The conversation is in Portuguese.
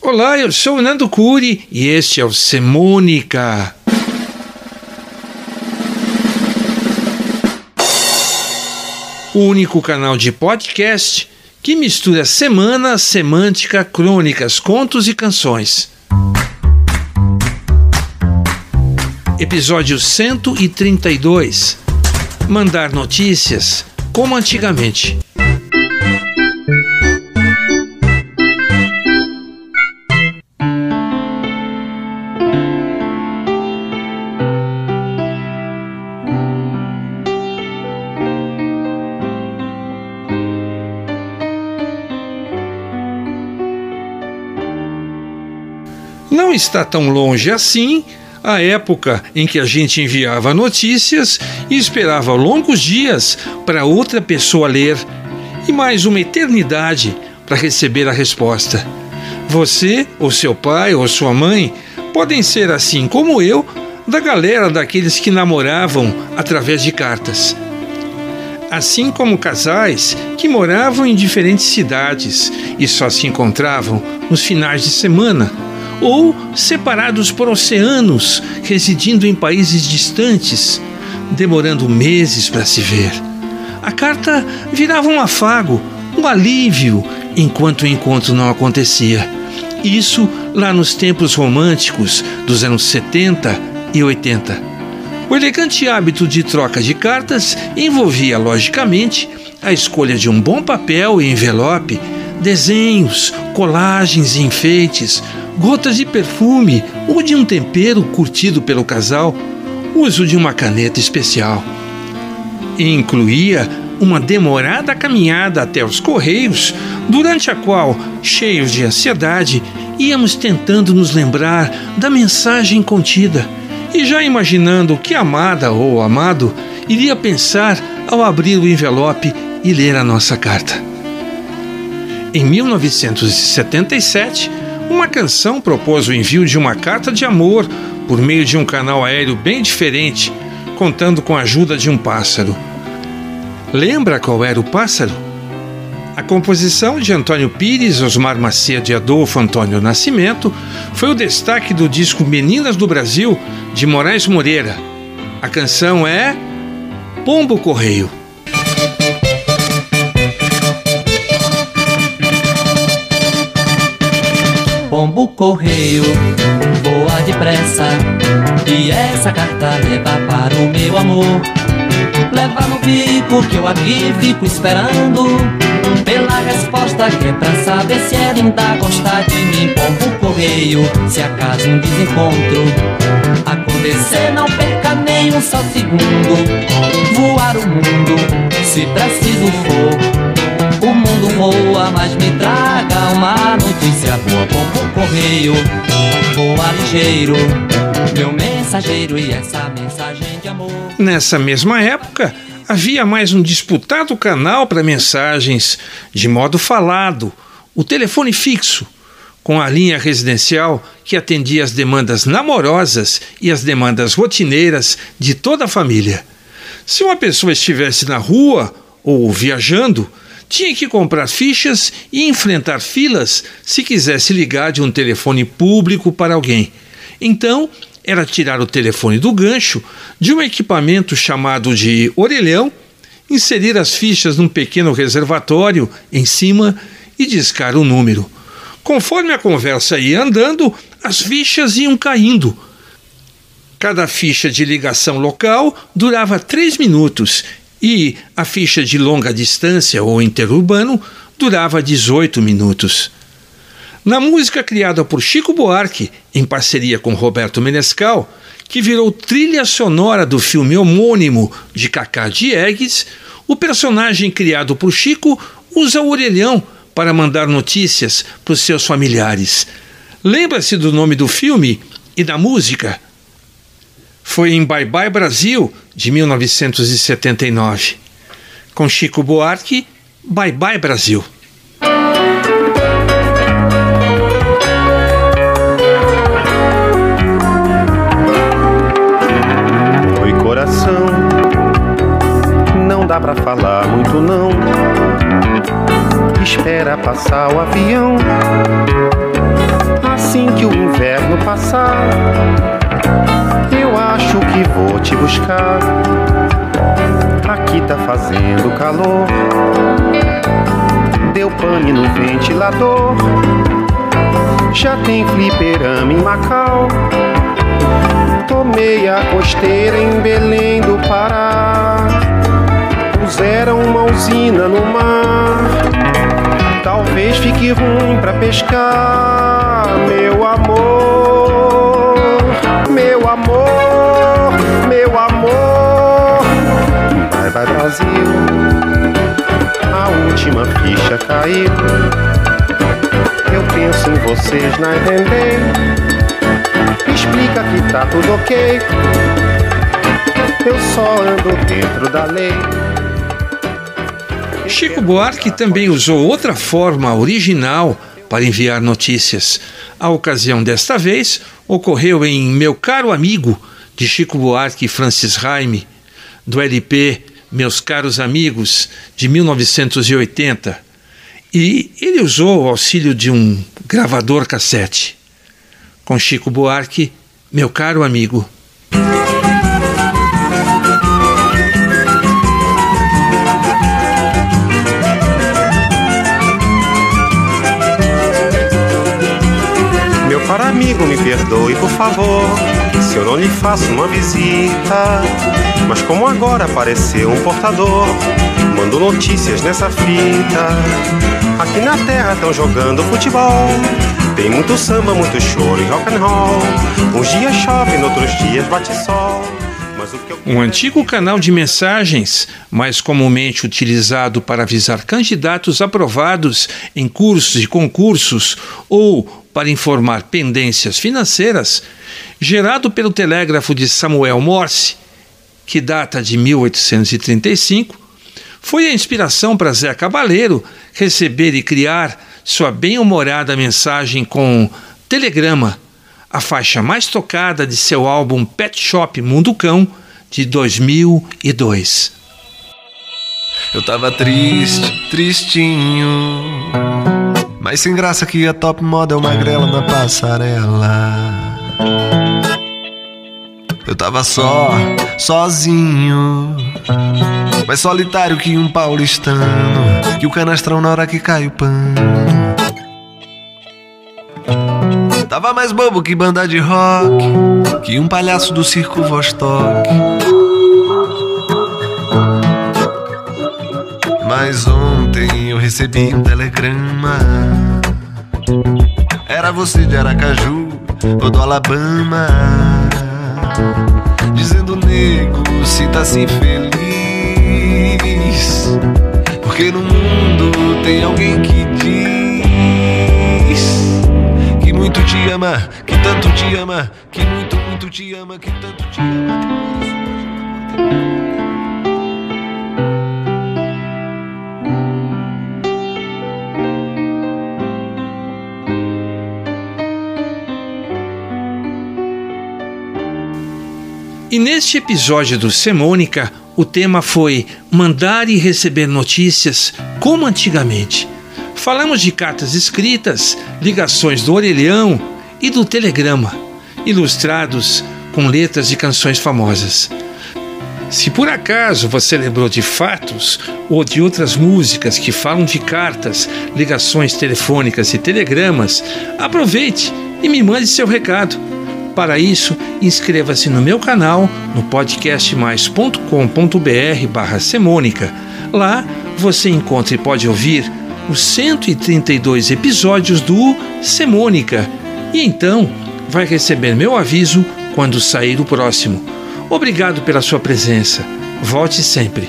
Olá, eu sou o Nando Curi e este é o Semônica. O único canal de podcast que mistura semana, semântica, crônicas, contos e canções. Episódio 132. Mandar notícias como antigamente. Não está tão longe assim a época em que a gente enviava notícias e esperava longos dias para outra pessoa ler e mais uma eternidade para receber a resposta. Você, ou seu pai, ou sua mãe podem ser assim como eu, da galera daqueles que namoravam através de cartas. Assim como casais que moravam em diferentes cidades e só se encontravam nos finais de semana ou separados por oceanos, residindo em países distantes, demorando meses para se ver. A carta virava um afago, um alívio, enquanto o encontro não acontecia. Isso lá nos tempos românticos dos anos 70 e 80. O elegante hábito de troca de cartas envolvia, logicamente, a escolha de um bom papel e envelope, desenhos, colagens e enfeites, gotas de perfume ou de um tempero curtido pelo casal, uso de uma caneta especial. E incluía uma demorada caminhada até os correios, durante a qual, cheios de ansiedade, íamos tentando nos lembrar da mensagem contida e já imaginando que amada ou amado iria pensar ao abrir o envelope e ler a nossa carta. Em 1977, uma canção propôs o envio de uma carta de amor por meio de um canal aéreo bem diferente, contando com a ajuda de um pássaro. Lembra qual era o pássaro? A composição de Antônio Pires, Osmar Macedo e Adolfo Antônio Nascimento foi o destaque do disco Meninas do Brasil, de Moraes Moreira. A canção é Pombo Correio. Pombo correio, voa depressa E essa carta leva para o meu amor. Leva no bico que eu aqui fico esperando Pela resposta que é pra saber se ela ainda gosta de mim. Pombo correio, se acaso um desencontro Acontecer não perca nem um só segundo. Voar o mundo, se preciso for o mundo voa, mas me traga uma notícia boa. Pombo correio, voa ligeiro. Meu mensageiro e essa mensagem de amor. Nessa mesma época, havia mais um disputado canal para mensagens. De modo falado, o telefone fixo, com a linha residencial que atendia as demandas namorosas e as demandas rotineiras de toda a família. Se uma pessoa estivesse na rua ou viajando, tinha que comprar fichas e enfrentar filas se quisesse ligar de um telefone público para alguém. Então, era tirar o telefone do gancho de um equipamento chamado de orelhão inserir as fichas num pequeno reservatório em cima e discar o número. Conforme a conversa ia andando, as fichas iam caindo. Cada ficha de ligação local durava três minutos e a ficha de longa distância ou interurbano durava 18 minutos. Na música criada por Chico Buarque, em parceria com Roberto Menescal, que virou trilha sonora do filme homônimo de Cacá Diegues, o personagem criado por Chico usa o orelhão para mandar notícias para os seus familiares. Lembra-se do nome do filme e da música? Foi em Bye Bye Brasil, de 1979. Com Chico Buarque, Bye Bye Brasil. dá pra falar muito não. Espera passar o avião. Assim que o inverno passar, eu acho que vou te buscar. Aqui tá fazendo calor. Deu pane no ventilador. Já tem fliperama em Macau. Tomei a costeira em Belém do Pará puseram uma usina no mar. Talvez fique ruim pra pescar, meu amor, vocês na entender. Explica que tá tudo ok. Eu só ando dentro da lei. Chico Buarque também usou outra forma original para enviar notícias. A ocasião desta vez ocorreu em Meu Caro Amigo, de Chico Buarque e Francis Raime, do LP Meus Caros Amigos, de 1980. E ele usou o auxílio de um gravador cassete. Com Chico Buarque, Meu Caro Amigo. Amigo, me perdoe, por favor, se eu não lhe faço uma visita. Mas como agora apareceu um portador, mando notícias nessa fita. Aqui na terra estão jogando futebol. Tem muito samba, muito choro e rock and roll. Uns dias chove, noutros dias bate sol. Um antigo canal de mensagens, mais comumente utilizado para avisar candidatos aprovados em cursos e concursos ou para informar pendências financeiras, gerado pelo telégrafo de Samuel Morse, que data de 1835, foi a inspiração para Zé Cabaleiro receber e criar sua bem-humorada mensagem com Telegrama a faixa mais tocada de seu álbum Pet Shop Mundo Cão de 2002. Eu tava triste, tristinho, mas sem graça que a top model magrela na passarela. Eu tava só, sozinho, mais solitário que um paulistano, que o canastrão na hora que cai o pano. Tava mais bobo que banda de rock, que um palhaço do circo Vostok. Mas ontem eu recebi um telegrama. Era você de Aracaju ou do Alabama. Dizendo, nego, se tá assim feliz. Porque no mundo tem alguém que muito te ama, que tanto te ama, que muito, muito te ama, que tanto te ama. E neste episódio do Semônica, o tema foi mandar e receber notícias como antigamente. Falamos de cartas escritas, ligações do orelhão e do telegrama, ilustrados com letras de canções famosas. Se por acaso você lembrou de fatos ou de outras músicas que falam de cartas, ligações telefônicas e telegramas, aproveite e me mande seu recado. Para isso, inscreva-se no meu canal no podcastmais.com.br barra semônica. Lá você encontra e pode ouvir os 132 episódios do Semônica e então vai receber meu aviso quando sair o próximo. Obrigado pela sua presença. Volte sempre.